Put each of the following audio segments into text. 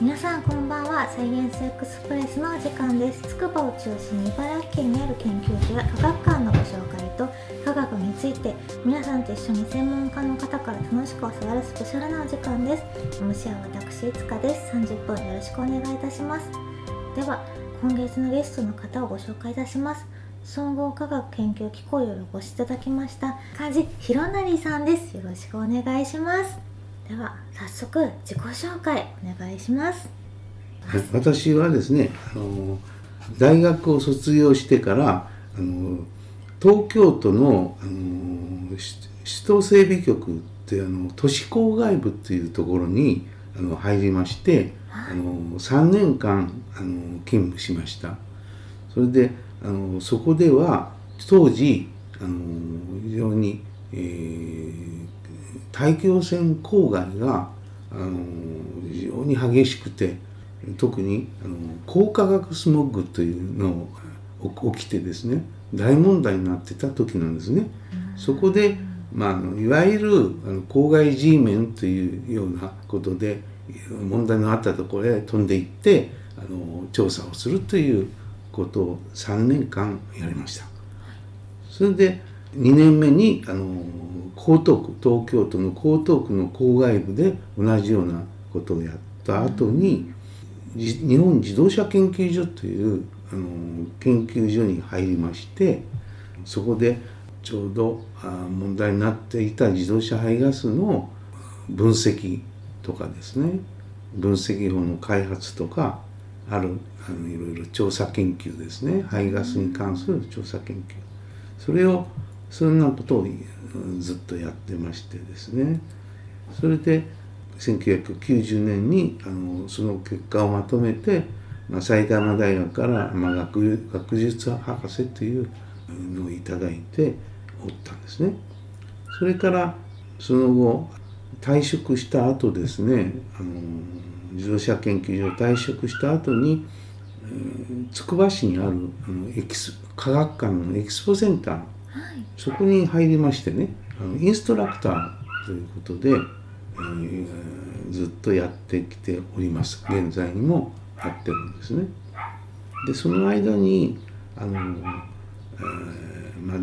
皆さんこんばんは。サイエンスエクスプレスのお時間です。筑波を中心に茨城県にある研究所や科学館のご紹介と科学について皆さんと一緒に専門家の方から楽しく教わるスペシャルなお時間です。MC は私いつかです30分よろしくお願いいたします。では今月のゲストの方をご紹介いたします。総合科学研究機構よりお越しいただきました梶弘成さんです。よろしくお願いします。では早速自己紹介お願いします。私はですねあの大学を卒業してからあの東京都のあの首都整備局ってあの都市郊外部っていうところにあの入りまして、はい、あの3年間あの勤務しました。それであのそこでは当時あの非常に、えー、大気汚染郊外があの非常に激しくて特にあの高化学スモッグというのを起きてですね大問題になってた時なんですね。そこで、まあ、いわゆるあの郊外 G メンというようなことで問題のあったところへ飛んでいってあの調査をするということを3年間やりました。それで2年目にあの江東区東京都の江東区の郊外部で同じようなことをやった後に、日本自動車研究所というあの研究所に入りましてそこでちょうど問題になっていた自動車排ガスの分析とかですね分析法の開発とかあるあのいろいろ調査研究ですね。排ガスに関する調査研究。それをそんなことをずっとやってましてですねそれで1990年にあのその結果をまとめて、まあ、埼玉大学から、まあ、学学術博士というのをいただいておったんですね。それからその後退職した後ですねあの自動車研究所退職した後につくば市にあるあのエキス科学館のエキスポセンターそこに入りましてねあのインストラクターということで、えー、ずっとやってきております現在にもやってるんですね。でその間にあの、えー、まあ、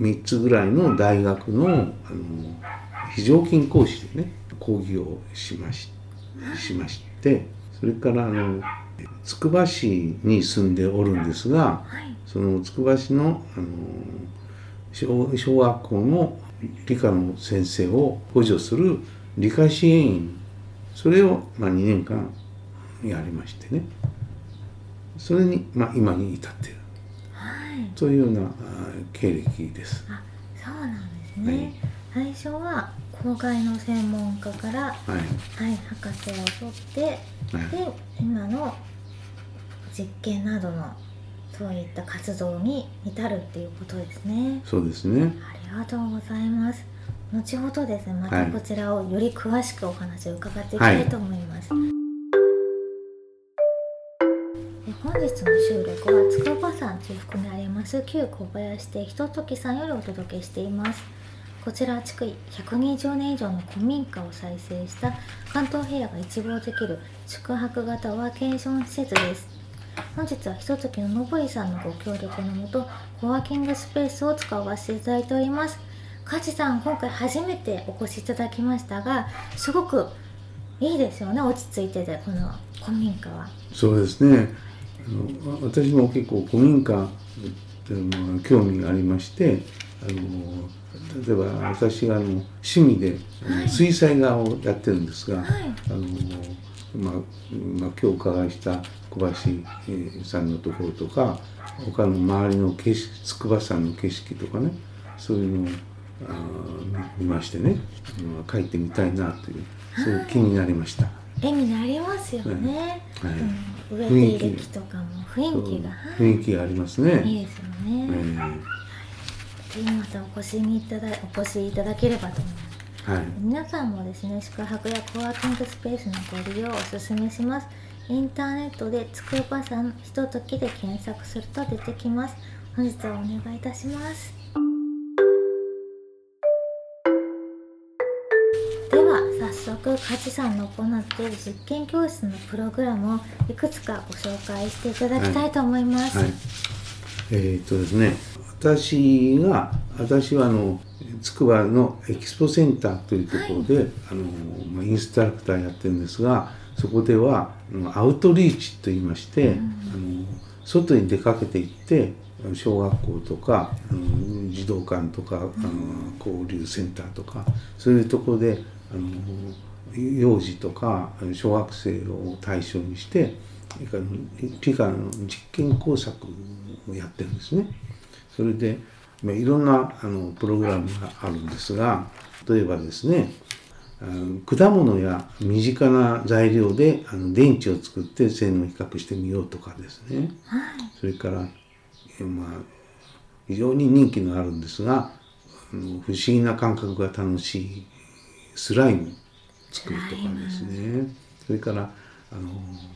3つぐらいの大学のあの非常勤講師でね講義をしまししましてそれからあのつくば市に住んでおるんですが、はい、そのつくば市のあの小小学校の理科の先生を補助する理科支援員それを、まあ、2年間やりましてね。それに、まあ、今に至っている、はい、というような経歴です。あそうなんですね、はい、最初は公害の専門家から、はい、はい、博士を取って、はい、で今の実験などのそういった活動に至るっていうことですね。そうですね。ありがとうございます。後ほどですね、またこちらをより詳しくお話を伺っていきたいと思います。はい、本日の収録は筑波山中腹にあります旧小林亭ひとときさんよりお届けしています。こちら築120年以上の古民家を再生した関東平野が一望できる宿泊型ワーケーション施設です。本日はひとときののぼりさんのご協力のもとコワーキングスペースを使わせていただいております。梶さん今回初めてお越しいただきましたがすごくいいですよね落ち着いててこの古民家は。そうですね。あの私も結構古民家っていうのは興味がありましてあの例えば私があの趣味で、はい、水彩画をやってるんですが、はい、あのまあ、まあ、今日お伺いした小橋さんのところとか他の周りの景色筑波山の景色とかねそういうのをあ見ましてね書いてみたいなというそういう気になりました。絵になりますよね。はい、うん、植えてとかも雰囲気が、雰囲気がありますね。いいですよね。えー、またお越しにいただお越しいただければと思います。はい、皆さんもですね宿泊やコワーキングスペースのご利用をお勧めしますインターネットで筑波山ひとときで検索すると出てきます。本日はお願いいたします。では早速梶さんの行っている実験教室のプログラムをいくつかご紹介していただきたいと思います。はい、えー、っとですね私が私はあの筑波のエキスポセンターというところで、はい、あのまあ、インストラクターやってるんですがそこではアウトリーチといいまして、うん、あの外に出かけていって小学校とか、うん、児童館とか、あの交流センターとかそういうところであの幼児とか小学生を対象にして理科の実験工作をやってるんですね。それでいろんなあのプログラムがあるんですが例えばですね果物や身近な材料であの電池を作って性能比較してみようとかですね、はい、それから、まあ、非常に人気のあるんですが不思議な感覚が楽しいスライム作るとかですね。それからあの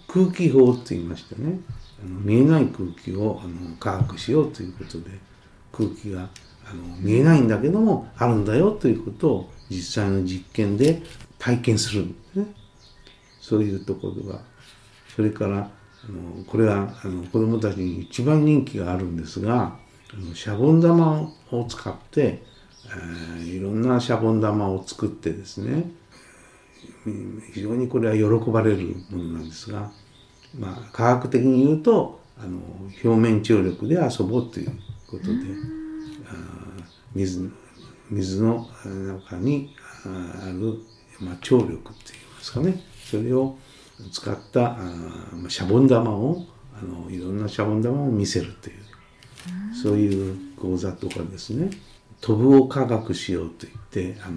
空気法って言いましてねあの見えない空気をあの科学しようということで空気があの見えないんだけどもあるんだよということを実際の実験で体験する。んですね。そういうところがそれからあのこれはあの子どもたちに一番人気があるんですがあのシャボン玉を使って、えー、いろんなシャボン玉を作ってですね非常にこれは喜ばれるものなんですが、まあ、科学的に言うとあの表面張力で遊ぼうということで水水の中にある、ま、張力って言いますかね。それを使ったあシャボン玉をあのいろんなシャボン玉を見せるというそういう講座とかですね。飛ぶを科学しようと言ってあの、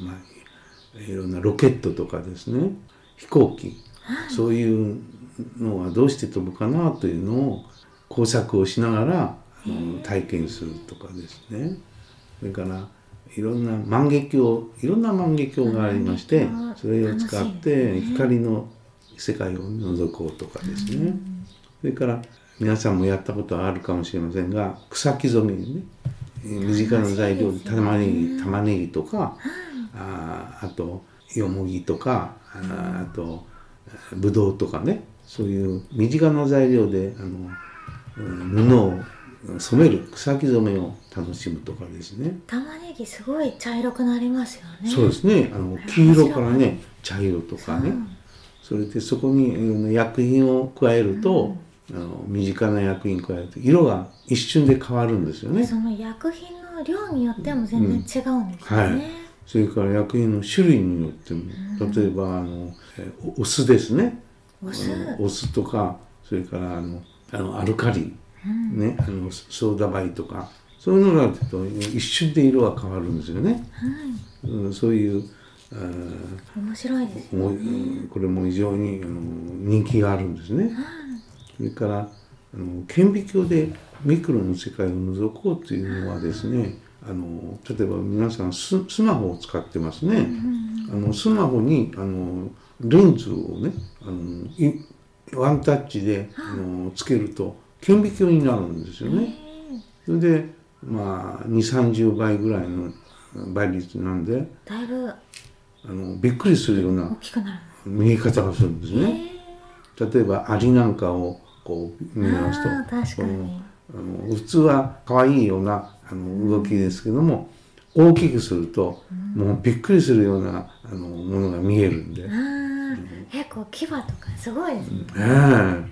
まあ、いろんなロケットとかですね。飛行機。そういうのはどうして飛ぶかなというのを工作をしながらあの体験するとかですね。それからいろんな万華鏡いろんな万華鏡がありましてそれを使って光の世界を覗こうとかですね。それから皆さんもやったことはあるかもしれませんが草木染めにね身近な材料で玉ねぎ玉ねぎとかああとよもぎとかああとぶどうとかねそういう身近な材料であの布を染める草木染めを楽しむとかですね。玉ねぎすごい茶色くなりますよね。そうですね。あの黄色からね茶色とかね、う。ん、それでそこに薬品を加えると、うん、あの身近な薬品加えると色が一瞬で変わるんですよね。その薬品の量によっても全然違うんですよね、うんはい、それから薬品の種類によっても、例えばあのお酢ですね。お酢。お酢とかそれからあのあのアルカリ。ね、あのソーダバイとかそういうのがあると一瞬で色が変わるんですよね。はい、うん、そういう面白いです、ね、これも非常にあの人気があるんですね。はい、それからあの顕微鏡でミクロの世界を覗こうというのはですねあの例えば皆さんススマホを使ってますね。あのスマホにあのレンズをねあのワンタッチであのつけると顕微鏡になるんですよね。それでまあ2 3 0倍ぐらいの倍率なんでだいぶ。あのびっくりするような見え方がするんですね。例えばアリなんかをこう見ますとあの普通は可愛いようなあの動きですけども、大きくすると、もうびっくりするようなあのものが見えるんで。結構牙とかすごいですね。え。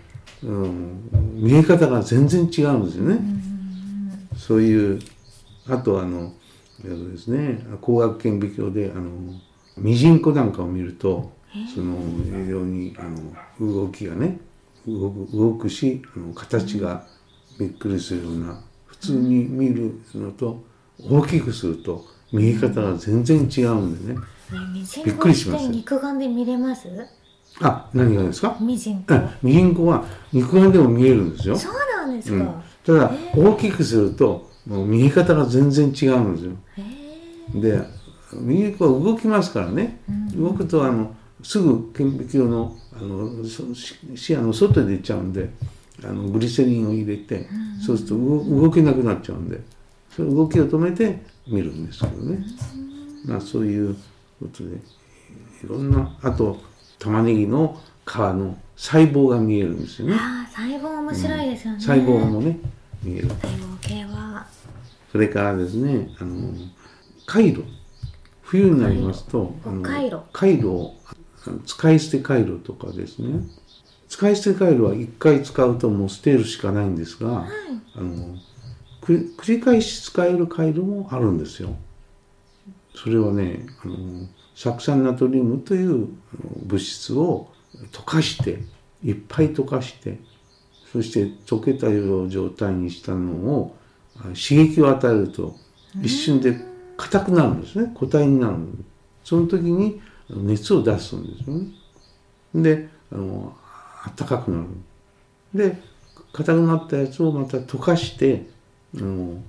うん、見え方が全然違うんですよね。そういうあとあのですね光学顕微鏡であのミジンコなんかを見るとその非常にあの動きがね動く動くしあの形がびっくりするような普通に見るのと大きくすると見え方が全然違うんでね。びっくりします。肉眼で見れます？あ、何がですか？ミジンコ。ミジンコは肉眼でも見えるんですよ。そうなんですか。うん、ただ、大きくすると、もう見え方が全然違うんですよ。で、ミジンコは動きますからね。動くと、あの、すぐ顕微鏡のあの視野の外で出ちゃうんであのグリセリンを入れて、そうすると動けなくなっちゃうんでその動きを止めて見るんですけどね、まあ、そういうことでいろんなあと玉ねぎの皮の細胞が見えるんですよね。ああ細胞面白いですよね、細胞もね見える。細胞系は。それからですねあの回路冬になりますとあの回路回路を使い捨て回路とかですね。使い捨て回路は1回使うともう捨てるしかないんですが、あのく繰り返し使える回路もあるんですよ。それはねあの酢酸ナトリウムという物質を溶かしていっぱい溶かしてそして溶けたような状態にしたのをあ刺激を与えると一瞬で硬くなるんですね。固体になるその時に熱を出すんですよね。であの暖かくなる。で硬くなったやつをまた溶かしてあの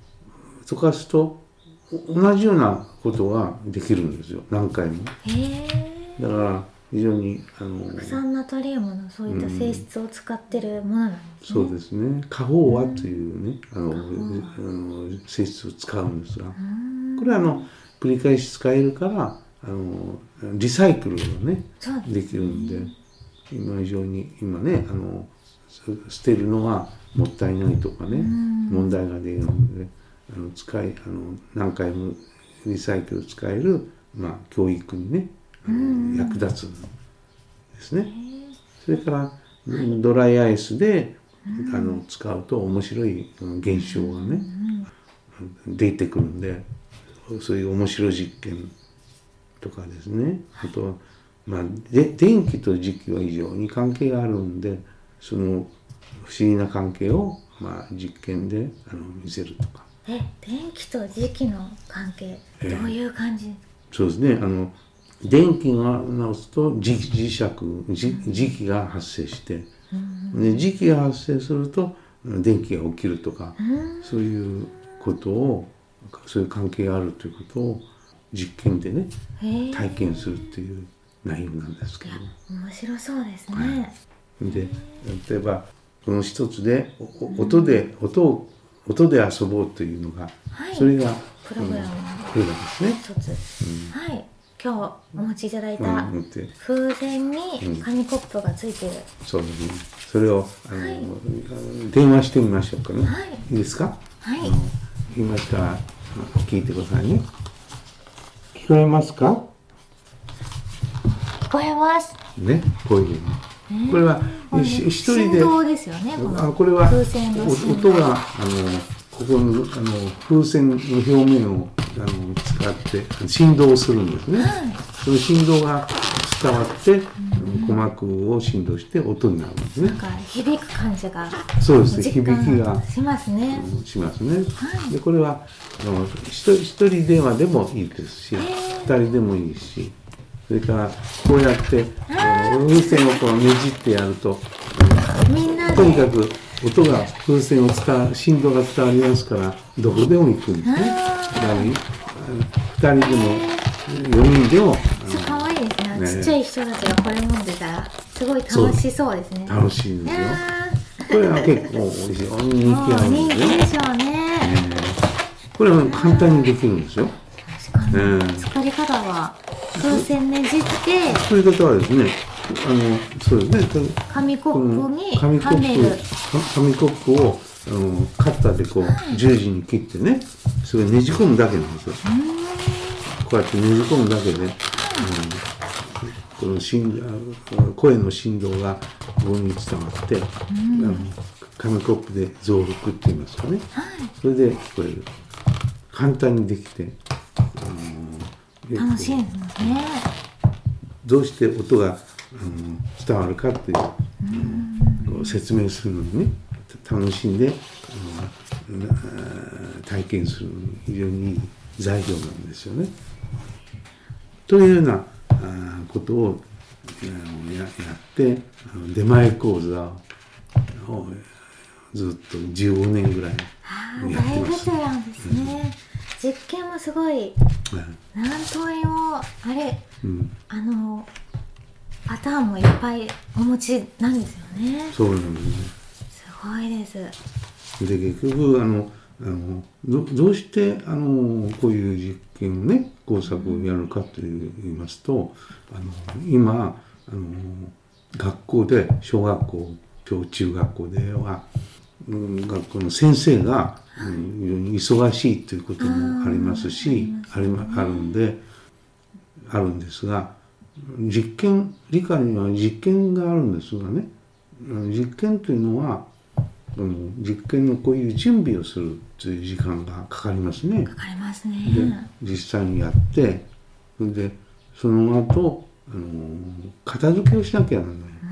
溶かすとお同じようなことができるんですよ。何回も。だから非常にあの酢酸ナトリウムのそういった性質を使ってるものなんですね、そうですね。過飽和というねあのあの性質を使うんですが。うん。これはあの繰り返し使えるからあのリサイクルがねですできるんで今以上に今ねあのす捨てるのがもったいないとかねん。問題が出るのであの使いあの何回もリサイクル使える、まあ、教育にね役立つんですね。それからドライアイスであの使うと面白いうん現象がね出てくるんでそういう面白い実験とかですね。あとは、まあ、で電気と磁気は非常に関係があるんでその不思議な関係を、まあ、実験であの見せるとか。え電気と磁気の関係ええ。どういう感じ、そうですね。あの電気が直すと磁磁石磁磁気が発生してで磁気が発生すると電気が起きるとかうん。そういうことをそういう関係があるということを実験でね体験するっていう内容なんですけど。面白そうですね、で例えばこの一つで音で音を音で遊ぼうというのが、はい。それがプログラムですね。一つ、はい今日お持ちいただいた風船にうん紙コップがついてる、そうですね。それをあの、はい電話してみましょうかね。はいいいですか？はいあの言いましたら聞いてくださいね。聞こえますか？聞こえますね、こういう。これは一人でですよねここれは音があのここのあの風船の表面をあの使って振動するんですね。その振動が伝わって、鼓膜を振動して音になるんですねなん。か響く感じがそうですね。響きがしますね、しますね。でこれはあの一人一人電話でもいいですし、二人でもいいし、それからこうやって風船をこうねじってやると、みんなでとにかく音が風船を伝わ振動が伝わりますからどこでも行くんですね。二人でも四人でもあ可愛いですね。ね。ちっちゃい人たちがこれ持ってたらすごい楽しそうですね。の楽しいんですよ。あこれは結構非常に人気あるんですよ。人気でしょうね、これは簡単にできるんですよ。確かに、うん。作り方は風船ねじって。そういう方はですね、あのそうですね。紙コップに紙コップか紙コップをあのカッターでこう十字に切ってねそれをねじ込むだけなんですよ。こうやってねじ込むだけで、うん、この振あ声の振動がここに伝わって、あの紙コップで増幅って言いますかね、それで聞こえる簡単にできて、あの楽しいですね。どうして音が、うん、伝わるかっていう、うん。こう説明するのにね楽しんで、あのあ体験する非常にいい材料なんですよね。というようなあことをあのややってあの出前講座をずっと15年ぐらいああやって大ベます。テランですね、実験もすごい。何通りもあれうん、あのパターンもいっぱいお持ちなんですよね。そうなんですね。すごいです。で結局あのあのどどうしてあのこういう実験をね工作をやるかと言いますとあの今あの学校で小学校小中学校では、うん、学校の先生が、忙しいということもありますしありまあるんであるんですが実験理科には実験があるんですがね。実験というのはうん実験のこういう準備をするという時間がかかりますね。かかりますでね実際にやってそれでその後あの片付けをしなきゃならない。う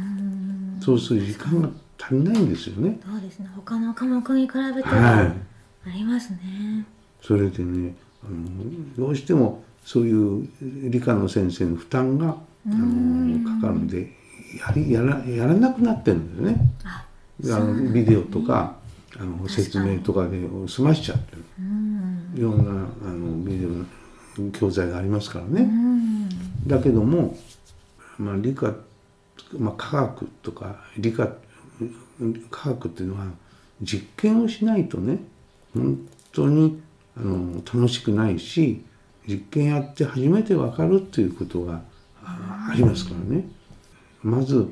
ん。そうする時間が足りないんですよね。そうですね。他の科目に比べてはい。ありますね、それでねあのどうしてもそういう理科の先生の負担があうんのかかるんでやりやらやらなくなってるんだよね。あのビデオとかあの説明とかで済ましちゃってる。うんいろんなあのビデオ教材がありますからうね。んだけども、まあ、理科、まあ、科学とか理科科学っていうのは実験をしないとね本当にあの楽しくないし実験やって初めて分かるっていうことがあありますからね。まず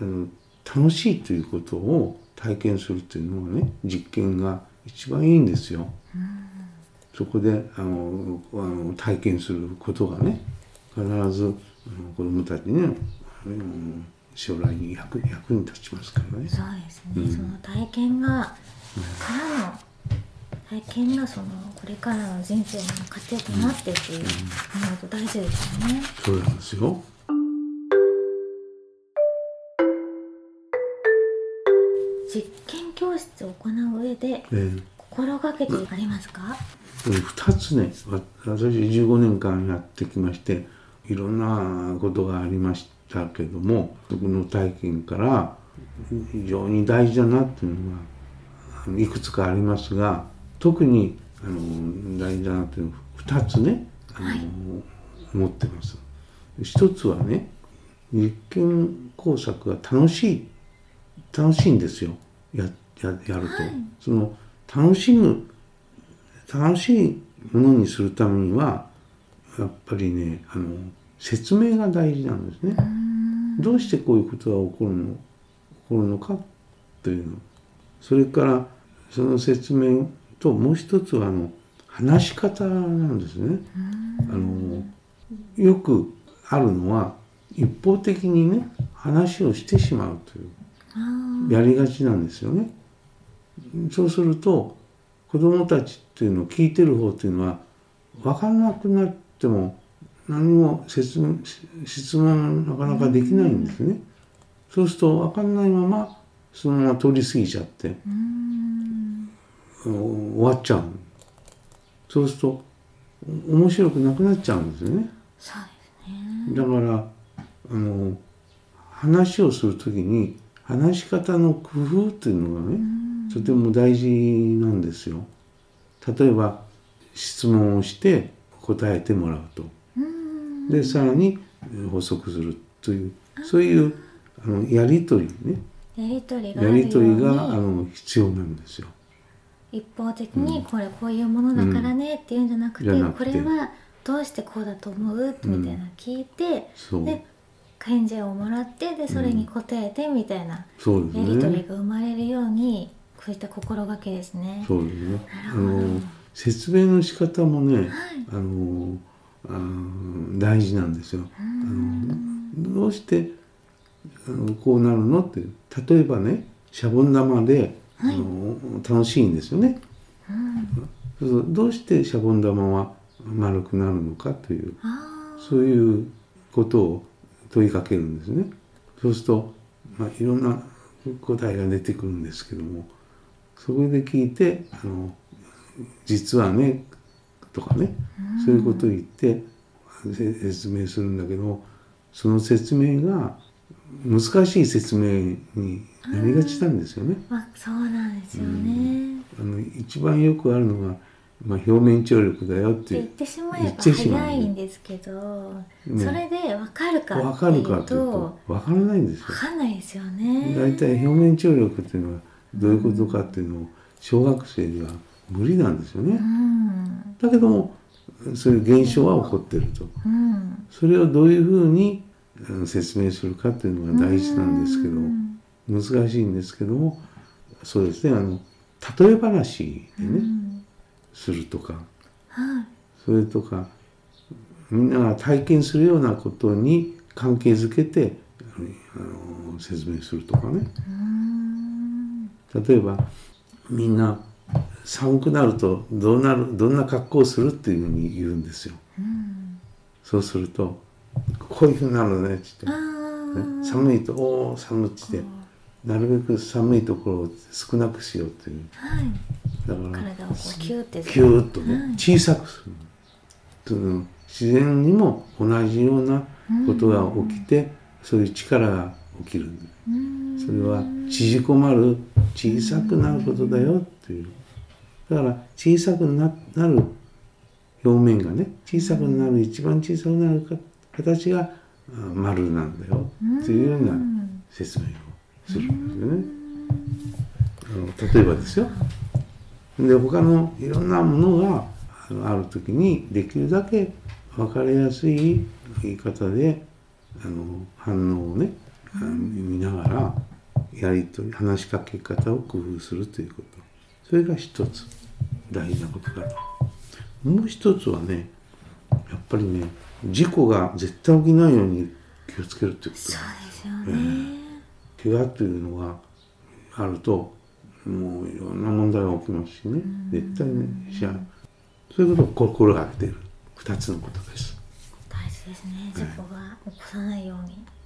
あの楽しいということを体験するっていうのはね実験が一番いいんですよ。そこであのあの体験することがね必ず子どもたちに、うん、将来に役役に立ちますからね。そうですね、うんその体験がからの体験がそのこれからの人生の糧となってっていう思うと大事ですよね、そうなんですよ。実験教室を行う上でえー心がけてありますか、えー2つね。わ私15年間やってきましていろんなことがありましたけども僕の体験から非常に大事だなっていうのがいくつかありますが特にあの大事だなっていうの2つねあの、はい。思ってます。一つはね実験工作が楽しい楽しいんですよ。やややると、はい。その楽しむ楽しいものにするためにはやっぱりねあの説明が大事なんですね。どうしてこういうことが起こるの起こるのかというの。それからその説明ともう一つはあの話し方なんですね。あのよくあるのは一方的にね話をしてしまうというあやりがちなんですよね。そうすると子どもたちっていうのを聞いてる方っていうのは分からなくなっても何も説明質問がなかなかできないんですね。そうすると分かんないままそのまま通り過ぎちゃって終わっちゃう。そうするとお面白くなくなっちゃうんですよね。そうですねだからあの話をする時に話し方の工夫っていうのがねとても大事なんですよ。例えば質問をして答えてもらうとうんでさらにえ補足するというそういうあのやり取りねやり取りがあにの必要なんですよ。一方的にこれこういうものだからねっていうんじゃなくて,、これはどうしてこうだと思うみたいなの聞いて、で返事をもらってでそれに答えてみたいなやり取りね。が生まれるようにこういった心がけですね。そうですね。あの説明の仕方もね、はい。あのあの大事なんですよ。あのどうしてあのこうなるのって例えばねシャボン玉で、あの楽しいんですよね。そうそうどうしてシャボン玉は丸くなるのかというあそういうことを問いかけるんですね。そうすると、まあ、いろんな答えが出てくるんですけどもそこで聞いてあの実はねとかねそういうことを言ってせ説明するんだけどその説明が難しい説明になりがちなんですよね。あそうなんですよね。あの一番よくあるのが、まあ、表面張力だよっって言てってしまえば言ってしまう早いんですけど、うんそれで分かるか分かるかというとと分からないんですよ分。かんないですよね。大体表面張力っていうのはどういうことかっていうのを小学生では無理なんですよね。うんだけどもそういう現象は起こってると。うんそれをどういうふうにうん説明するかっていうのが大事なんですけどうん。難しいんですけどもそうですねあの例え話でねうん。するとか。はい。それとかみんなが体験するようなことに関係づけてあの説明するとかね。うん。例えばみんな寒くなるとどうなるどんな格好をするっていうふうに言うんですよ。うん。そうするとこういうふうになるのねって。あ言って、ー。ね、寒いとおお寒いって。言ってなるべく寒いところを少なくしようっていう。はい。だから体をキューってキューッとね、はい。小さくする。その自然にも同じようなことが起きて、そういう力が起きるうん。それは縮こまる小さくなることだよっていう。だから小さくななる表面がね小さくなる一番小さくなるか形があ丸なんだよっていうような説明をするんですよね。あの例えばですよ。で他のいろんなものがある時にできるだけ分かりやすい言い方であの反応をね見ながらやりとり話しかけ方を工夫するということ。それが一つ大事なことだと。もう一つはねやっぱりね事故が絶対起きないように気をつけるということそうですよね。怪我というのがあるともういろんな問題が起きますしね。絶対ねしちゃうそういうことを心がけている二つのことです。大事ですね事故が起こさないように。はい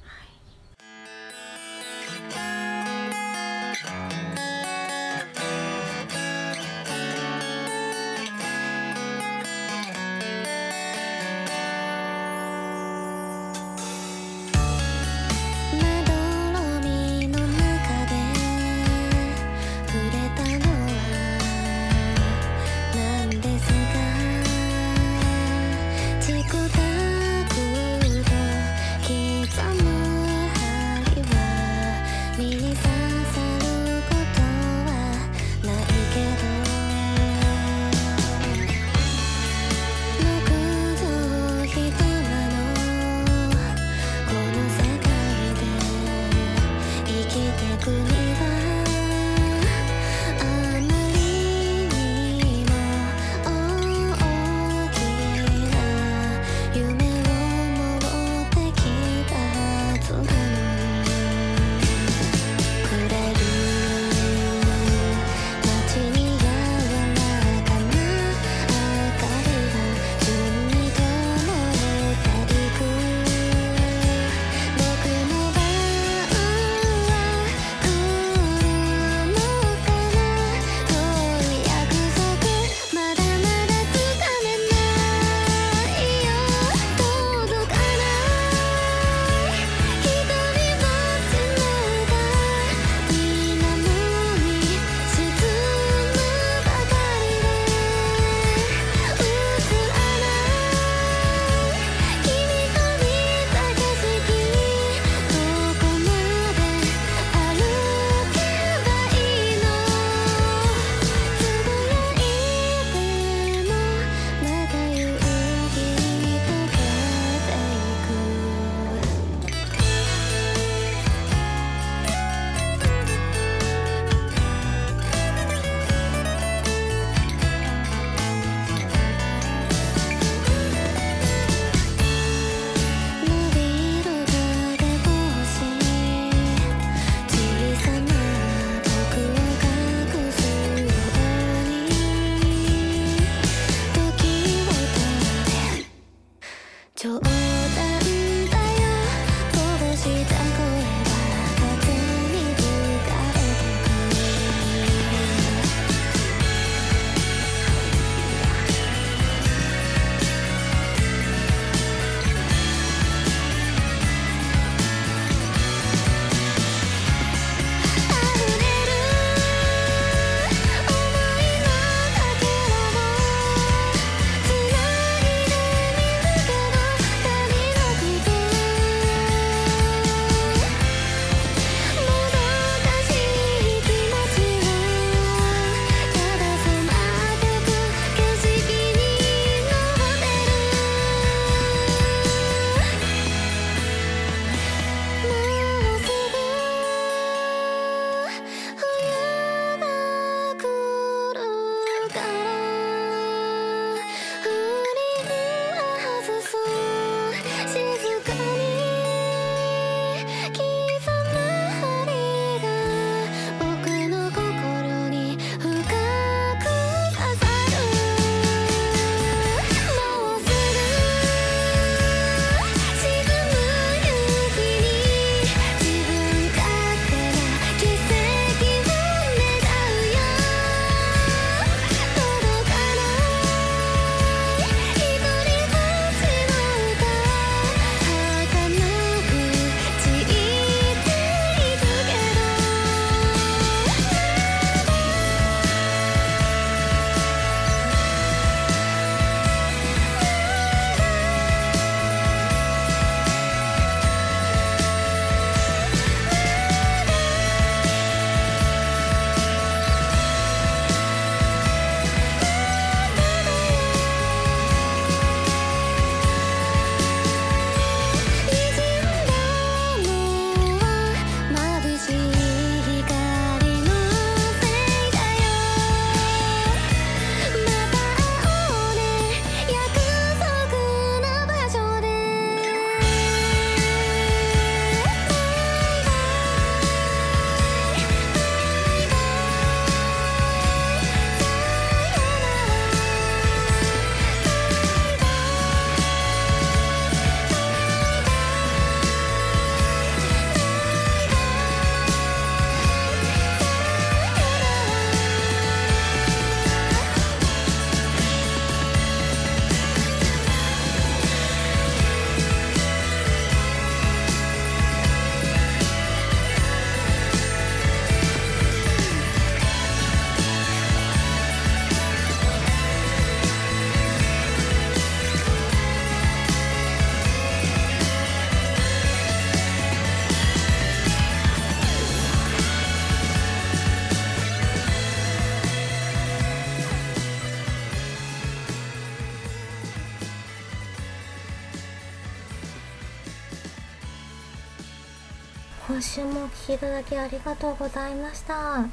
週もお聞きいただきありがとうございました。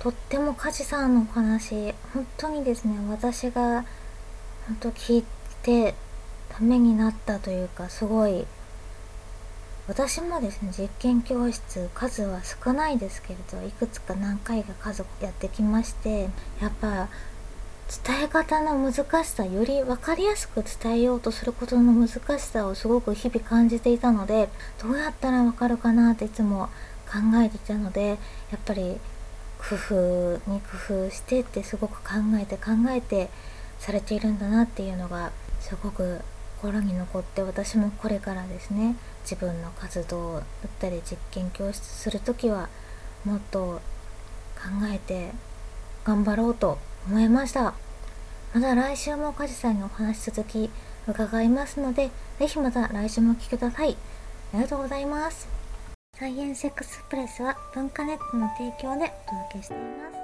とっても梶さんのお話本当にですね私が本当聞いてためになったというかすごい私もですね実験教室数は少ないですけれどいくつか何回か家族やってきましてやっぱ伝え方の難しさより分かりやすく伝えようとすることの難しさをすごく日々感じていたのでどうやったら分かるかなっていつも考えていたのでやっぱり工夫に工夫してってすごく考えて考えてされているんだなっていうのがすごく心に残って私もこれからですね。自分の活動だったり実験教室する時はもっと考えて頑張ろうと思いました。また来週も梶さんにお話し続き伺いますので是非また来週もお聴きください。ありがとうございます。サイエンスエクスプレスは文化ネットの提供でお届けしています。